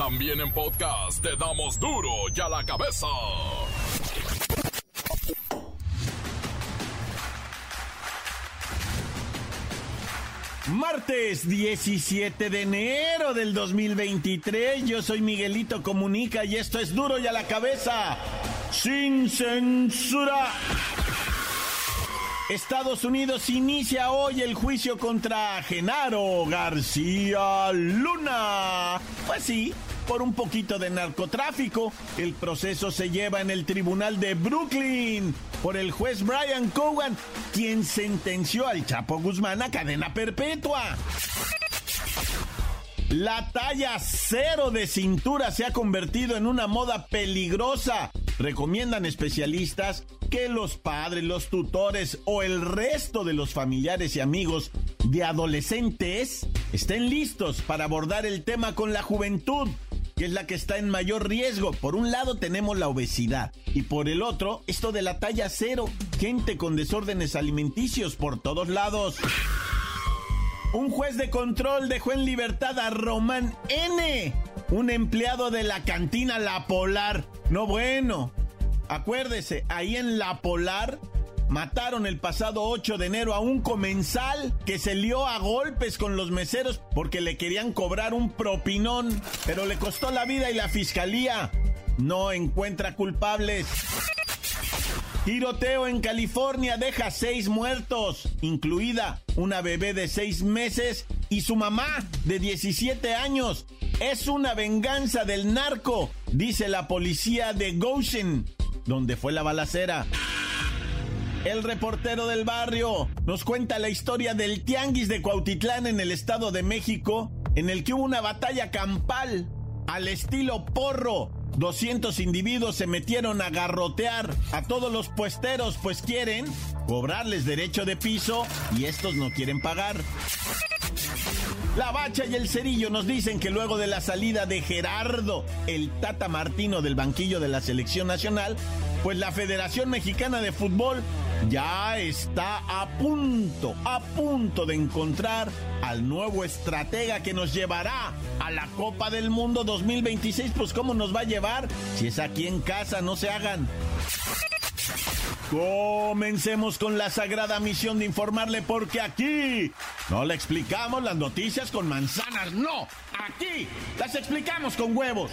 También en podcast te damos duro y a la cabeza. Martes 17 de enero del 2023, yo soy Miguelito Comunica y esto es duro y a la cabeza, sin censura. Estados Unidos inicia hoy el juicio contra Genaro García Luna. Pues sí, por un poquito de narcotráfico. El proceso se lleva en el tribunal de Brooklyn por el juez Brian Cowan, quien sentenció al Chapo Guzmán a cadena perpetua. La talla cero de cintura se ha convertido en una moda peligrosa. Recomiendan especialistas que los padres, los tutores o el resto de los familiares y amigos de adolescentes estén listos para abordar el tema con la juventud que es la que está en mayor riesgo. Por un lado tenemos la obesidad y por el otro esto de la talla cero, gente con desórdenes alimenticios por todos lados. Un juez de control dejó en libertad a Román N., un empleado de la cantina La Polar. No bueno. Acuérdese, ahí en La Polar mataron el pasado 8 de enero a un comensal que se lió a golpes con los meseros porque le querían cobrar un propinón, pero le costó la vida y la fiscalía no encuentra culpables. Tiroteo en California deja seis muertos, incluida una bebé de seis meses y su mamá de 17 años. Es una venganza del narco, dice la policía de Goshen, donde fue la balacera. El reportero del barrio nos cuenta la historia del tianguis de Cuautitlán en el Estado de México, en el que hubo una batalla campal al estilo porro 200 individuos se metieron a garrotear a todos los puesteros, pues quieren cobrarles derecho de piso y estos no quieren pagar. La Bacha y el Cerillo nos dicen que luego de la salida de Gerardo, el Tata Martino del banquillo de la selección nacional, pues la Federación Mexicana de Fútbol ya está a punto, a punto de encontrar al nuevo estratega que nos llevará a la Copa del Mundo 2026. Pues cómo nos va a llevar si es aquí en casa, no se hagan. Comencemos con la sagrada misión de informarle porque aquí no le explicamos las noticias con manzanas, no, aquí las explicamos con huevos.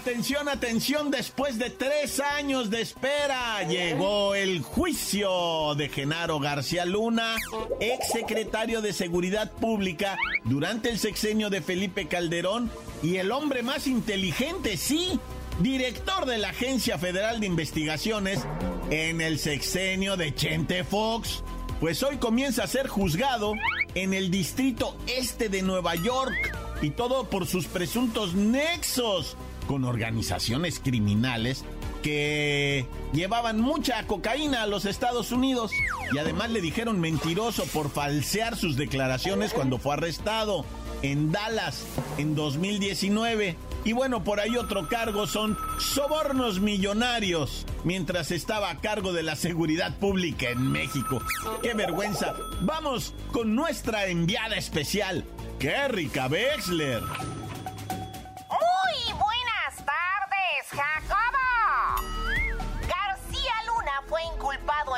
Atención, atención, después de tres años de espera, llegó el juicio de Genaro García Luna, ex secretario de Seguridad Pública durante el sexenio de Felipe Calderón y el hombre más inteligente, sí, director de la Agencia Federal de Investigaciones en el sexenio de Chente Fox. Pues hoy comienza a ser juzgado en el distrito este de Nueva York y todo por sus presuntos nexos con organizaciones criminales que llevaban mucha cocaína a los Estados Unidos y además le dijeron mentiroso por falsear sus declaraciones cuando fue arrestado en Dallas en 2019. Y bueno, por ahí otro cargo son sobornos millonarios mientras estaba a cargo de la seguridad pública en México. ¡Qué vergüenza! Vamos con nuestra enviada especial, Kerrika Wexler.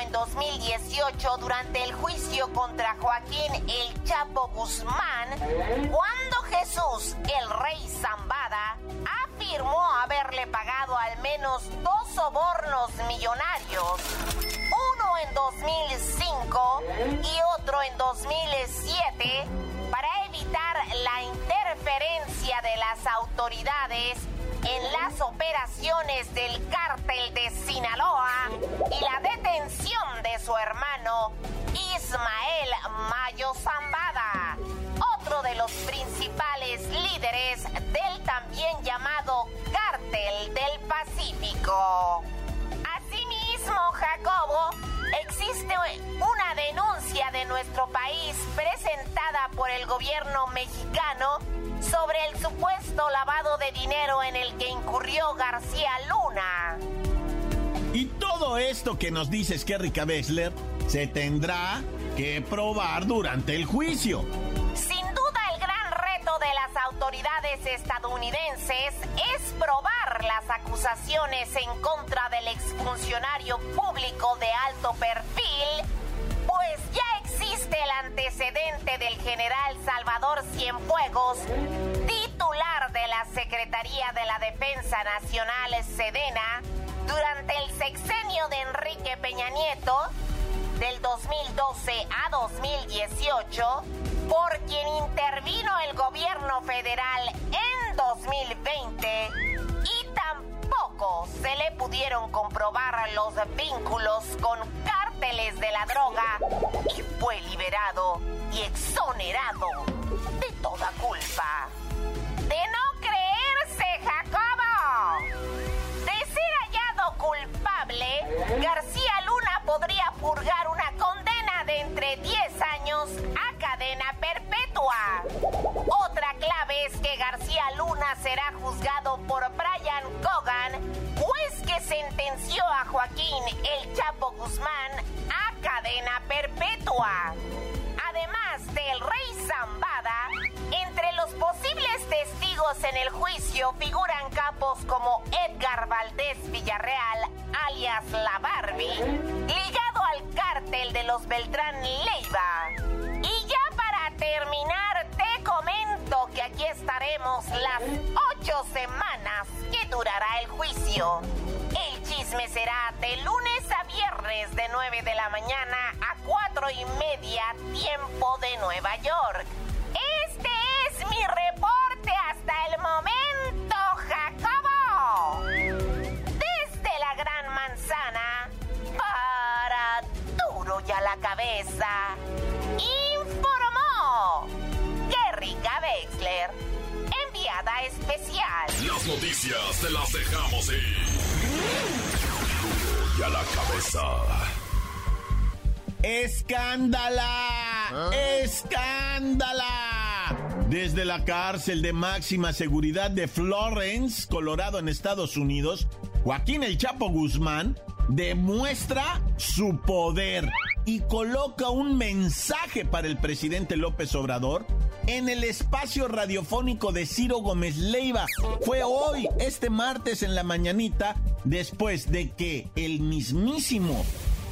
En 2018 durante el juicio contra Joaquín El Chapo Guzmán, cuando Jesús, el rey Zambada, afirmó haberle pagado al menos dos sobornos millonarios, uno en 2005 y otro en 2007, para evitar la interferencia de las autoridades en las operaciones del cártel de Sinaloa y la detención de su hermano Ismael Mayo Zambada, otro de los principales líderes del también llamado Cártel del Pacífico. Asimismo, Jacobo, existe una denuncia de nuestro país presentada por el gobierno mexicano sobre el supuesto lavado de dinero en el que incurrió García Luna. Y todo esto que nos dices, Kerrika Bessler, se tendrá que probar durante el juicio. Estadounidenses es probar las acusaciones en contra del exfuncionario público de alto perfil, pues ya existe el antecedente del general Salvador Cienfuegos, titular de la Secretaría de la Defensa Nacional Sedena, durante el sexenio de Enrique Peña Nieto, del 2012 a 2018, por quien intervino el gobierno federal en 2020 y tampoco se le pudieron comprobar los vínculos con cárteles de la droga y fue liberado y exonerado de toda culpa. De no creerse, Jacobo culpable, García cadena perpetua. Otra clave es que García Luna será juzgado por Brian Cogan, juez que sentenció a Joaquín El Chapo Guzmán a cadena perpetua. Además del rey Zambada, entre los posibles testigos en el juicio figuran capos como Edgar Valdés Villarreal, alias La Barbie, ligado al cártel de los Beltrán Leiva. Aquí estaremos las ocho semanas que durará el juicio. El chisme será de lunes a viernes de 9 de la mañana a 4 y media tiempo de Nueva York. Este es mi reporte hasta el momento, Jacobo. Desde la Gran Manzana para duro y a la cabeza. Informó Kerrika Wexler, enviada especial. Las noticias te las dejamos ir. Y a la cabeza. ¡Escándala! ¡Escándala! Desde la cárcel de máxima seguridad de Florence, Colorado, en Estados Unidos, Joaquín El Chapo Guzmán demuestra su poder y coloca un mensaje para el presidente López Obrador en el espacio radiofónico de Ciro Gómez Leiva. Fue hoy, este martes en la mañanita, después de que el mismísimo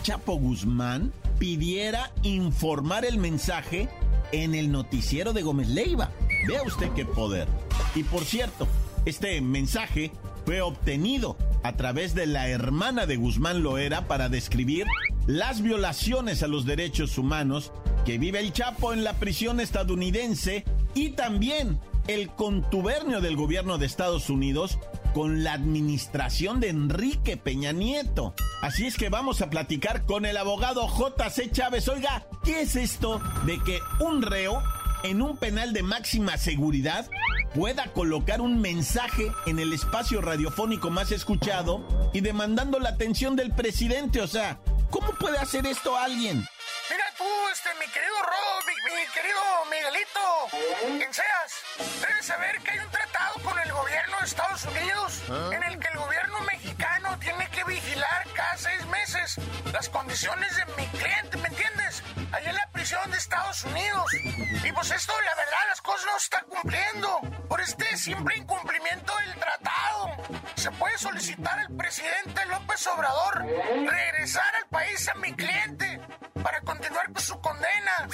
Chapo Guzmán pidiera informar el mensaje en el noticiero de Gómez Leiva. Vea usted qué poder. Y por cierto, este mensaje fue obtenido a través de la hermana de Guzmán Loera para describir las violaciones a los derechos humanos que vive el Chapo en la prisión estadounidense y también el contubernio del gobierno de Estados Unidos con la administración de Enrique Peña Nieto. Así es que vamos a platicar con el abogado JC Chávez. Oiga, ¿qué es esto de que un reo en un penal de máxima seguridad pueda colocar un mensaje en el espacio radiofónico más escuchado y demandando la atención del presidente? O sea, ¿cómo puede hacer esto alguien? Mira tú, este, mi querido Rodo, mi, querido Miguelito, quien seas, debes saber que hay un tratado con el gobierno de Estados Unidos ¿Ah? en el que el gobierno mexicano tiene que vigilar cada seis meses las condiciones de mi cliente, ¿me entiendes? Ahí en la prisión de Estados Unidos. Y pues esto, la verdad, las cosas no se están cumpliendo. Por este simple incumplimiento del tratado, se puede solicitar al presidente López Obrador regresar al país a mi cliente para continuar con su condena.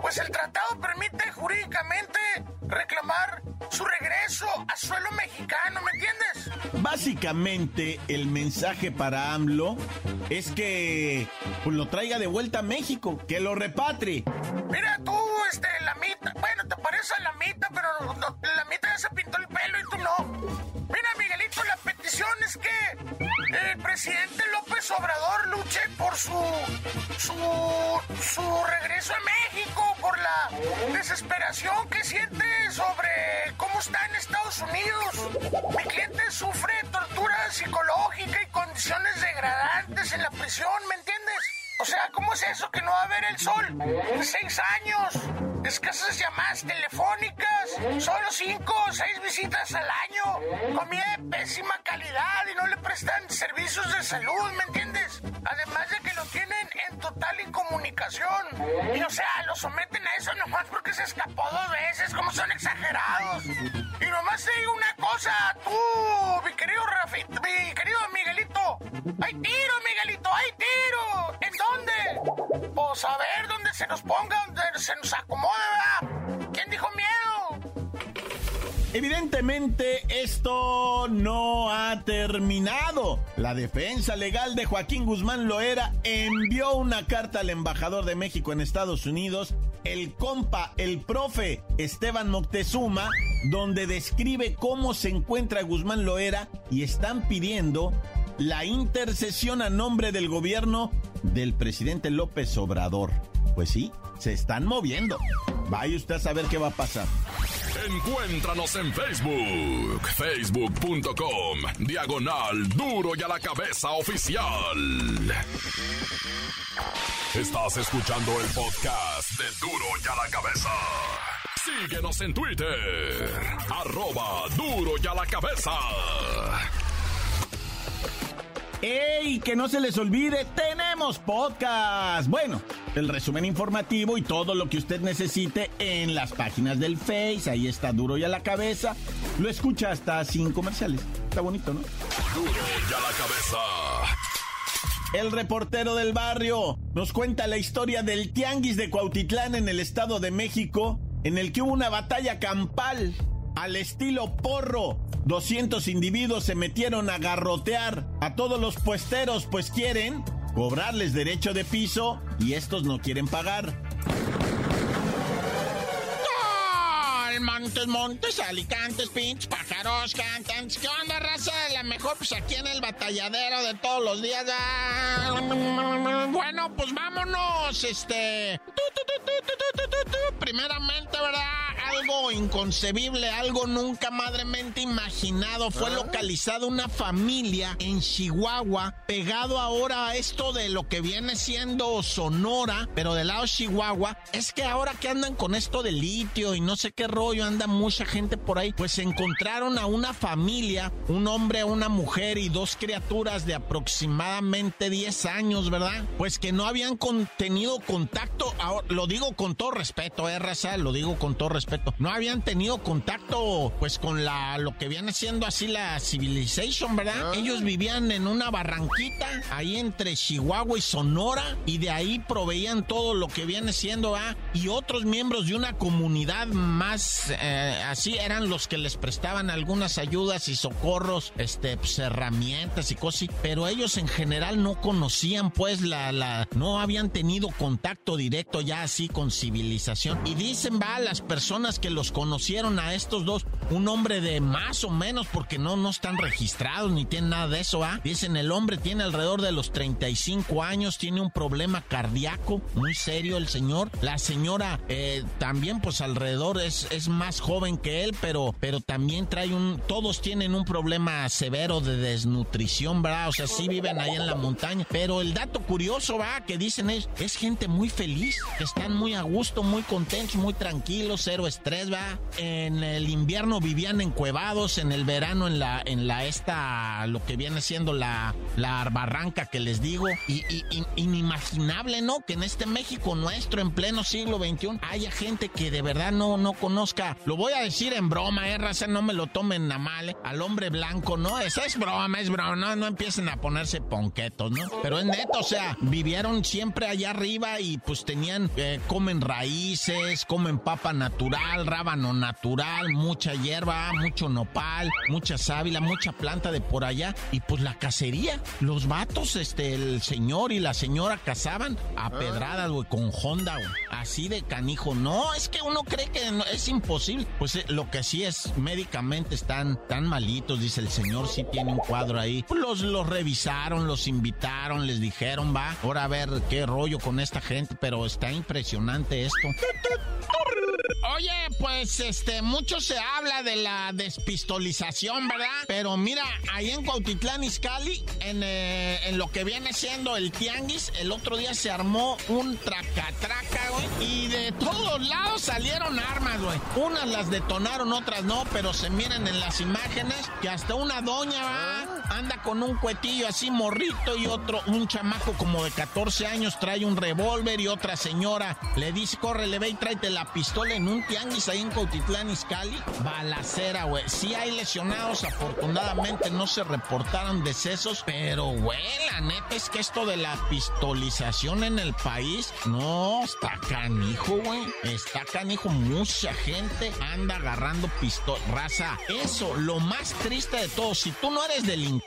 Pues el tratado permite jurídicamente reclamar su regreso a suelo mexicano, ¿me entiendes? Básicamente el mensaje para AMLO es que pues, lo traiga de vuelta a México, que lo repatrie. Mira tú, este, la mitad, bueno, te parece a la mitad, pero la mitad ya se pintó el pelo y tú no. Mira, Miguelito, la petición es que el presidente López Obrador luche por su, su, su regreso a México, por la desesperación que siente sobre cómo está en Estados Unidos. Mi cliente sufre tortura psicológica y condiciones degradantes en la prisión, ¿me entiendes? O sea, ¿cómo es eso que no va a ver el sol? Seis años, escasas llamadas telefónicas, solo cinco o seis visitas al año, comida de pésima calidad y no le prestan servicios de salud, ¿me entiendes? Además de que lo tienen en total incomunicación. Y o sea, lo someten a eso nomás porque se escapó dos veces, como son exagerados. Y nomás te digo una cosa, tú, mi querido Rafi, mi querido Miguelito. ¡Hay tiro, Miguelito! ¡Hay tiro! ¿En dónde? Pues a ver dónde se nos ponga, donde se nos acomode, ¿verdad? ¿Quién dijo miedo? Evidentemente esto no ha terminado. La defensa legal de Joaquín Guzmán Loera envió una carta al embajador de México en Estados Unidos, el compa, el profe Esteban Moctezuma, donde describe cómo se encuentra Guzmán Loera y están pidiendo la intercesión a nombre del gobierno del presidente López Obrador. Pues sí, se están moviendo. Vaya usted a saber qué va a pasar. Encuéntranos en Facebook, facebook.com, diagonal duro y a la cabeza oficial. Estás escuchando el podcast de duro y a la cabeza. Síguenos en Twitter, arroba duro y a la cabeza. ¡Ey! Que no se les olvide, tenemos podcast. Bueno, el resumen informativo y todo lo que usted necesite en las páginas del Face. Ahí está duro y a la cabeza. Lo escucha hasta sin comerciales. Está bonito, ¿no? Duro y a la cabeza. El reportero del barrio nos cuenta la historia del tianguis de Cuautitlán en el Estado de México, en el que hubo una batalla campal al estilo porro. 200 individuos se metieron a garrotear a todos los puesteros, pues quieren cobrarles derecho de piso y estos no quieren pagar. Montes, montes, alicantes, pinches, pájaros, cantantes. ¿Qué onda, raza? La mejor, pues aquí en el batalladero de todos los días. Bueno, pues vámonos, este. Primeramente, ¿verdad? Algo inconcebible, algo nunca madremente imaginado. Fue localizada una familia en Chihuahua, pegado ahora a esto de lo que viene siendo Sonora, pero del lado Chihuahua. Es que ahora que andan con esto de litio y no sé qué rollo, anda mucha gente por ahí, pues encontraron a una familia, un hombre, una mujer y dos criaturas de aproximadamente 10 años, ¿verdad? Pues que no habían con- tenido contacto, ahora, lo digo con todo respeto, eh, raza, lo digo con todo respeto, no habían tenido contacto, pues con la, lo que viene siendo así la civilization, ¿verdad? Ellos vivían en una barranquita, ahí entre Chihuahua y Sonora, y de ahí proveían todo lo que viene siendo, ¿ah? Y otros miembros de una comunidad más eh, así eran los que les prestaban algunas ayudas y socorros, este, pues, herramientas y cosas, pero ellos en general no conocían, pues, la, la, no habían tenido contacto directo ya así con civilización. Y dicen, va, las personas que los conocieron a estos dos, un hombre de más o menos, porque no, no están registrados ni tienen nada de eso, ¿ah? Dicen, el hombre tiene alrededor de los 35 años, tiene un problema cardíaco, muy serio el señor. La señora eh, también, pues, alrededor es, es más joven que él, pero, pero también trae un, todos tienen un problema severo de desnutrición, ¿verdad? O sea, sí viven ahí en la montaña, pero el dato curioso, va, que dicen es, es gente muy feliz, que están muy a gusto, muy contentos, muy tranquilos, cero estrés, va. En el invierno vivían encuevados, en el verano en la, en la esta, lo que viene siendo la, la barranca que les digo, y, y- inimaginable, ¿no? Que en este México nuestro, en pleno siglo XXI, haya gente que de verdad no, no conozca, lo voy a decir en broma, eh, raza, no me lo tomen a mal, eh, al hombre blanco, ¿no? Esa es broma, es broma, no, no empiecen a ponerse ponquetos, ¿no? Pero es neto, o sea, vivieron siempre allá arriba y pues tenían, eh, comen raíces, comen papa natural, rábano natural, mucha hierba, mucho nopal, mucha sábila, mucha planta de por allá. Y pues la cacería, los vatos, este, el señor y la señora cazaban a pedradas, güey, con Honda, güey, así de canijo, no, es que uno cree que no- es imposible, pues eh, lo que sí es, médicamente están tan malitos, dice el señor, sí tiene un cuadro ahí, los, los revisaron, los invitaron, les dijeron, va, ahora a ver qué rollo con esta gente, pero está impresionante esto. Pues este, mucho se habla de la despistolización, ¿verdad? Pero mira, ahí en Cuautitlán, Izcalli, en, eh, en lo que viene siendo el tianguis, el otro día se armó un tracatraca, güey. Y de todos lados salieron armas, güey. Unas las detonaron, otras no, pero se miren en las imágenes que hasta una doña ¿va? Anda con un cuetillo así morrito y otro, un chamaco como de 14 años trae un revólver y otra señora le dice, corre, le ve y tráete la pistola en un tianguis ahí en Cautitlán, Izcalli. Balacera, güey. Sí hay lesionados, afortunadamente no se reportaron decesos, pero, güey, la neta es que esto de la pistolización en el país, no, está canijo, güey. Está canijo, mucha gente anda agarrando pistola. Raza, eso, lo más triste de todo, si tú no eres delincuente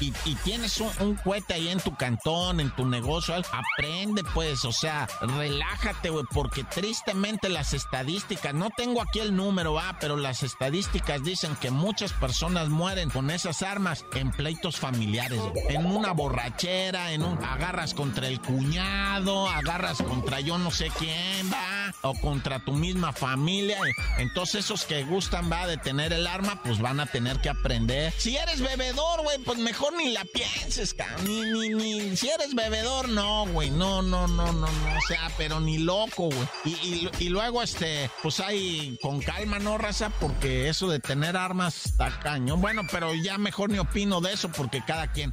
y, tienes un, un cohete ahí en tu cantón, en tu negocio, aprende pues, o sea, relájate, güey, porque tristemente las estadísticas, no tengo aquí el número, va, pero las estadísticas dicen que muchas personas mueren con esas armas en pleitos familiares, en una borrachera, en un agarras contra el cuñado, agarras contra yo no sé quién, va, o contra tu misma familia. Entonces esos que gustan, va, de tener el arma, pues van a tener que aprender. Si eres bebedor, güey, pues mejor ni la pienses, Ni, ni, ni, si eres bebedor, no, güey, no, no, no, no, no, o sea, pero ni loco, güey. Y, y, luego, este, pues hay con calma, ¿no, raza? Porque eso de tener armas está caño. Bueno, pero ya mejor ni opino de eso porque cada quien.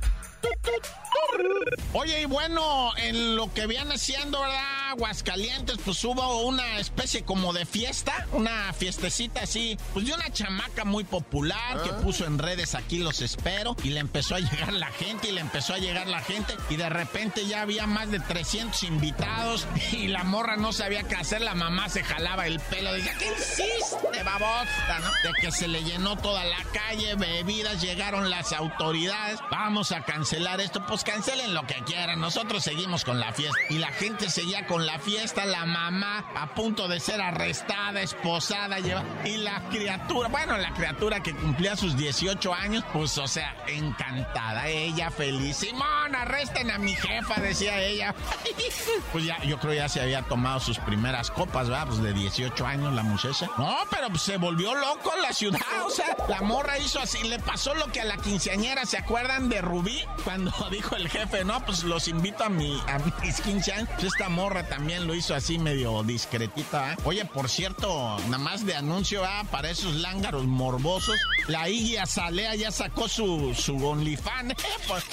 Oye, y bueno, en lo que viene siendo, ¿verdad? Aguascalientes, pues hubo una especie como de fiesta, una fiestecita así, pues de una chamaca muy popular que ah. puso en redes aquí los espero y le empezó a llegar la gente y le empezó a llegar la gente y de repente ya había más de 300 invitados y la morra no sabía qué hacer, la mamá se jalaba el pelo, decía, ¿qué hiciste, babosta, no? De que se le llenó toda la calle, bebidas, llegaron las autoridades, vamos a cancelar esto, pues cancelen lo que quieran, nosotros seguimos con la fiesta y la gente seguía con la fiesta, la mamá a punto de ser arrestada, esposada, lleva, y la criatura, bueno, la criatura que cumplía sus 18 años, pues, o sea, encantada, ella feliz. Simón, arresten a mi jefa, decía ella. pues ya, yo creo ya se había tomado sus primeras copas, ¿verdad? Pues de 18 años la muchacha. No, pero pues, se volvió loco la ciudad, o sea, la morra hizo así, le pasó lo que a la quinceañera, ¿se acuerdan de Rubí? Cuando dijo el jefe, no, pues los invito a mi, a mis 15 años. Pues esta morra también lo hizo así medio discretita. ¿eh? Oye, por cierto, nada más de anuncio ¿eh? para esos lángaros morbosos. La Iggy Azalea ya sacó su, su OnlyFans. ¿eh?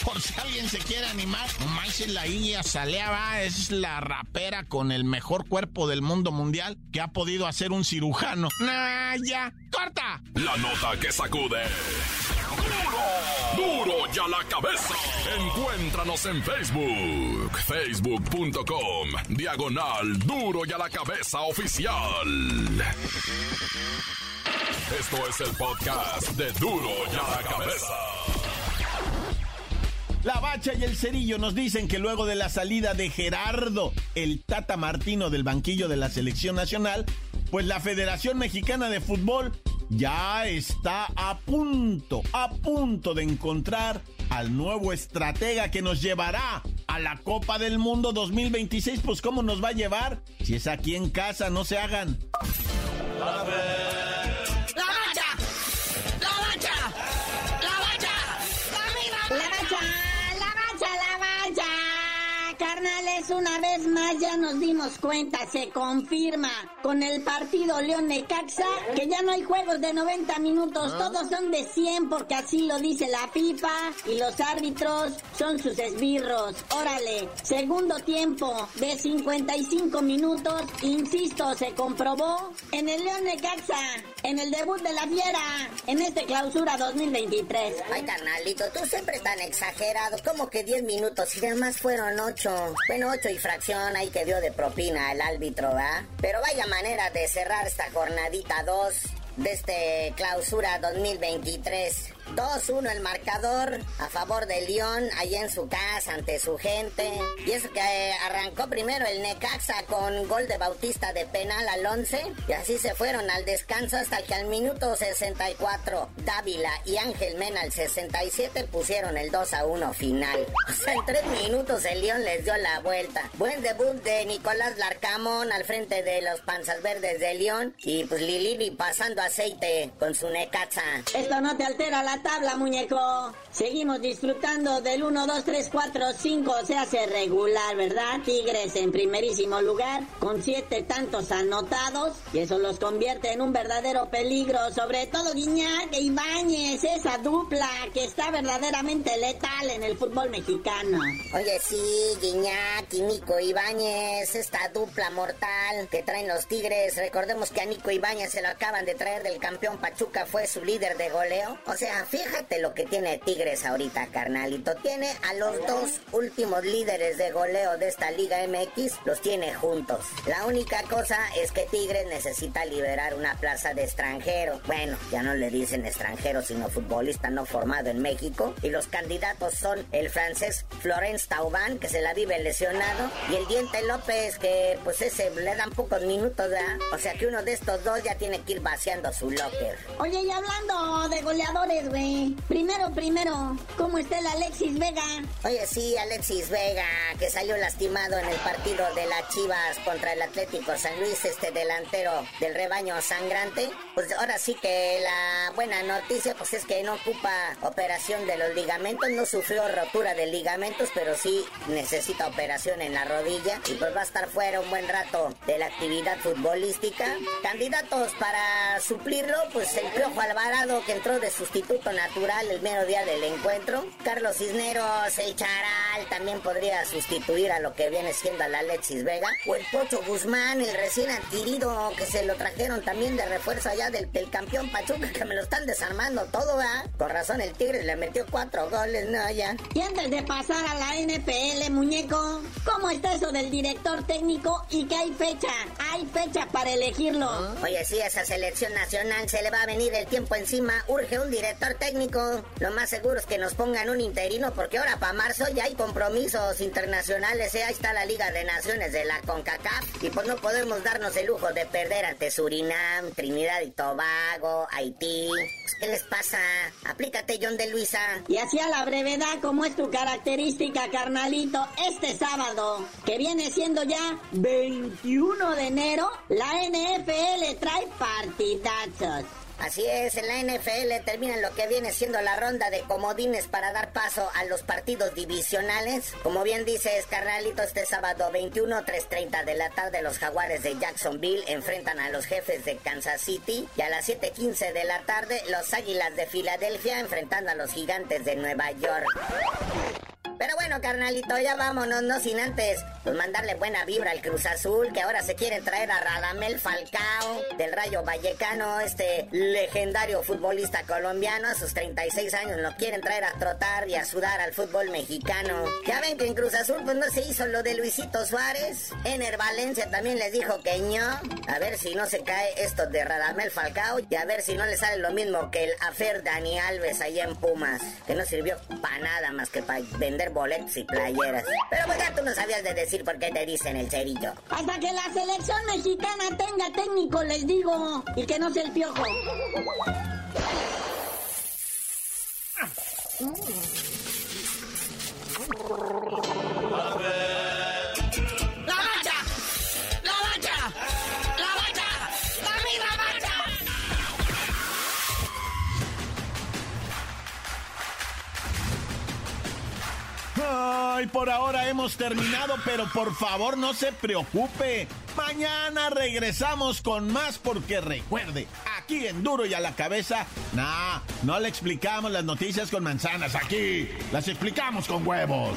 Por, si alguien se quiere animar. Es la Iggy Azalea ¿va? es la rapera con el mejor cuerpo del mundo mundial que ha podido hacer un cirujano. Nah, ya, corta. La nota que sacude. Duro ya la cabeza. Encuéntranos en Facebook, facebook.com, diagonal Duro y a la cabeza oficial. Esto es el podcast de Duro y a la cabeza. La Bacha y el Cerillo nos dicen que luego de la salida de Gerardo, el Tata Martino del banquillo de la selección nacional, pues la Federación Mexicana de Fútbol ya está a punto, a punto de encontrar al nuevo estratega que nos llevará a la Copa del Mundo 2026. Pues ¿cómo nos va a llevar? Si es aquí en casa, no se hagan. Una vez más ya nos dimos cuenta, se confirma con el partido León Necaxa que ya no hay juegos de 90 minutos, todos son de 100 porque así lo dice la FIFA y los árbitros son sus esbirros. Órale, segundo tiempo de 55 minutos, insisto, se comprobó en el León Necaxa, en el debut de la Fiera, en este clausura 2023. Ay, carnalito, tú siempre tan exagerado, como que 10 minutos y además fueron 8. Bueno, 8 y fracción ahí que dio de propina el árbitro, ¿va? Pero vaya manera de cerrar esta jornadita 2 de este clausura 2023 2-1 el marcador a favor de León, allá en su casa, ante su gente. Y eso que arrancó primero el Necaxa con gol de Bautista de penal al 11. Y así se fueron al descanso hasta que al minuto 64 Dávila y Ángel Mena al 67 pusieron el 2 a 1 final. En tres minutos el León les dio la vuelta. Buen debut de Nicolás Larcamón al frente de los panzas verdes de León. Y pues Lilini pasando aceite con su Necaxa. Esto no te altera la tabla, muñeco. Seguimos disfrutando del 1, 2, 3, 4, 5. Se hace regular, ¿verdad? Tigres en primerísimo lugar con siete tantos anotados. Y eso los convierte en un verdadero peligro. Sobre todo Guiñac e Ibáñez, esa dupla que está verdaderamente letal en el fútbol mexicano. Oye, sí, Guiñac y Nico Ibáñez, esta dupla mortal que traen los Tigres. Recordemos que a Nico Ibáñez se lo acaban de traer del campeón Pachuca, fue su líder de goleo. O sea, fíjate lo que tiene Tigres ahorita, carnalito. Tiene a los dos últimos líderes de goleo de esta Liga MX, los tiene juntos. La única cosa es que Tigres necesita liberar una plaza de extranjero. Bueno, ya no le dicen extranjero, sino futbolista no formado en México. Y los candidatos son el francés Florence Tauban, que se la vive lesionado, y el Diente López, que pues ese le dan pocos minutos, ¿verdad? O sea que uno de estos dos ya tiene que ir vaciando su locker. Oye, y hablando de goleadores, Primero, primero, ¿cómo está el Alexis Vega? Oye, sí, Alexis Vega, que salió lastimado en el partido de las Chivas contra el Atlético San Luis, este delantero del rebaño sangrante. Pues ahora sí que la buena noticia, pues es que no ocupa operación de los ligamentos, no sufrió rotura de ligamentos, pero sí necesita operación en la rodilla y pues va a estar fuera un buen rato de la actividad futbolística. Candidatos para suplirlo, pues el Piojo Alvarado que entró de sustituto natural el mero día del encuentro. Carlos Cisneros, el Charal también podría sustituir a lo que viene siendo al Alexis Vega. O el Pocho Guzmán, el recién adquirido que se lo trajeron también de refuerzo allá del, del campeón Pachuca, que me lo están desarmando todo, ¿verdad? Por razón el Tigre le metió cuatro goles, no, ya. Y antes de pasar a la NPL, muñeco, ¿cómo está eso del director técnico y que hay fecha? Hay fecha para elegirlo. Oye, sí, esa selección nacional se le va a venir el tiempo encima. Urge un director técnico. Lo más seguro es que nos pongan un interino porque ahora para marzo ya hay compromisos internacionales. ¿eh? Ahí está la Liga de Naciones de la CONCACAF. Y pues no podemos darnos el lujo de perder ante Surinam, Trinidad y Tobago, Haití. Pues, ¿Qué les pasa? Aplícate, John de Luisa. Y así a la brevedad, como es tu característica, carnalito, este sábado, que viene siendo ya 21 de enero, la NFL trae partidazos. Así es, en la NFL terminan lo que viene siendo la ronda de comodines para dar paso a los partidos divisionales. Como bien dices, carnalito, este sábado 21, 3.30 de la tarde los jaguares de Jacksonville enfrentan a los jefes de Kansas City y a las 7.15 de la tarde los águilas de Filadelfia enfrentando a los gigantes de Nueva York. Pero bueno, carnalito, ya vámonos, no sin antes pues mandarle buena vibra al Cruz Azul, que ahora se quiere traer a Radamel Falcao del Rayo Vallecano, este legendario futbolista colombiano, a sus 36 años lo quieren traer a trotar y a sudar al fútbol mexicano. Ya ven que en Cruz Azul pues no se hizo lo de Luisito Suárez. Ener Valencia también les dijo que no. A ver si no se cae esto de Radamel Falcao y a ver si no le sale lo mismo que el afer Dani Alves allá en Pumas, que no sirvió para nada más que para vender boletos y playeras. Pero pues ya tú no sabías de decir por qué te dicen el cerillo. Hasta que la selección mexicana tenga técnico, les digo, y que no sea el piojo. Ay, por ahora hemos terminado, pero por favor no se preocupe. Mañana regresamos con más porque recuerde, aquí en Duro y a la cabeza, nah, no le explicamos las noticias con manzanas, aquí las explicamos con huevos.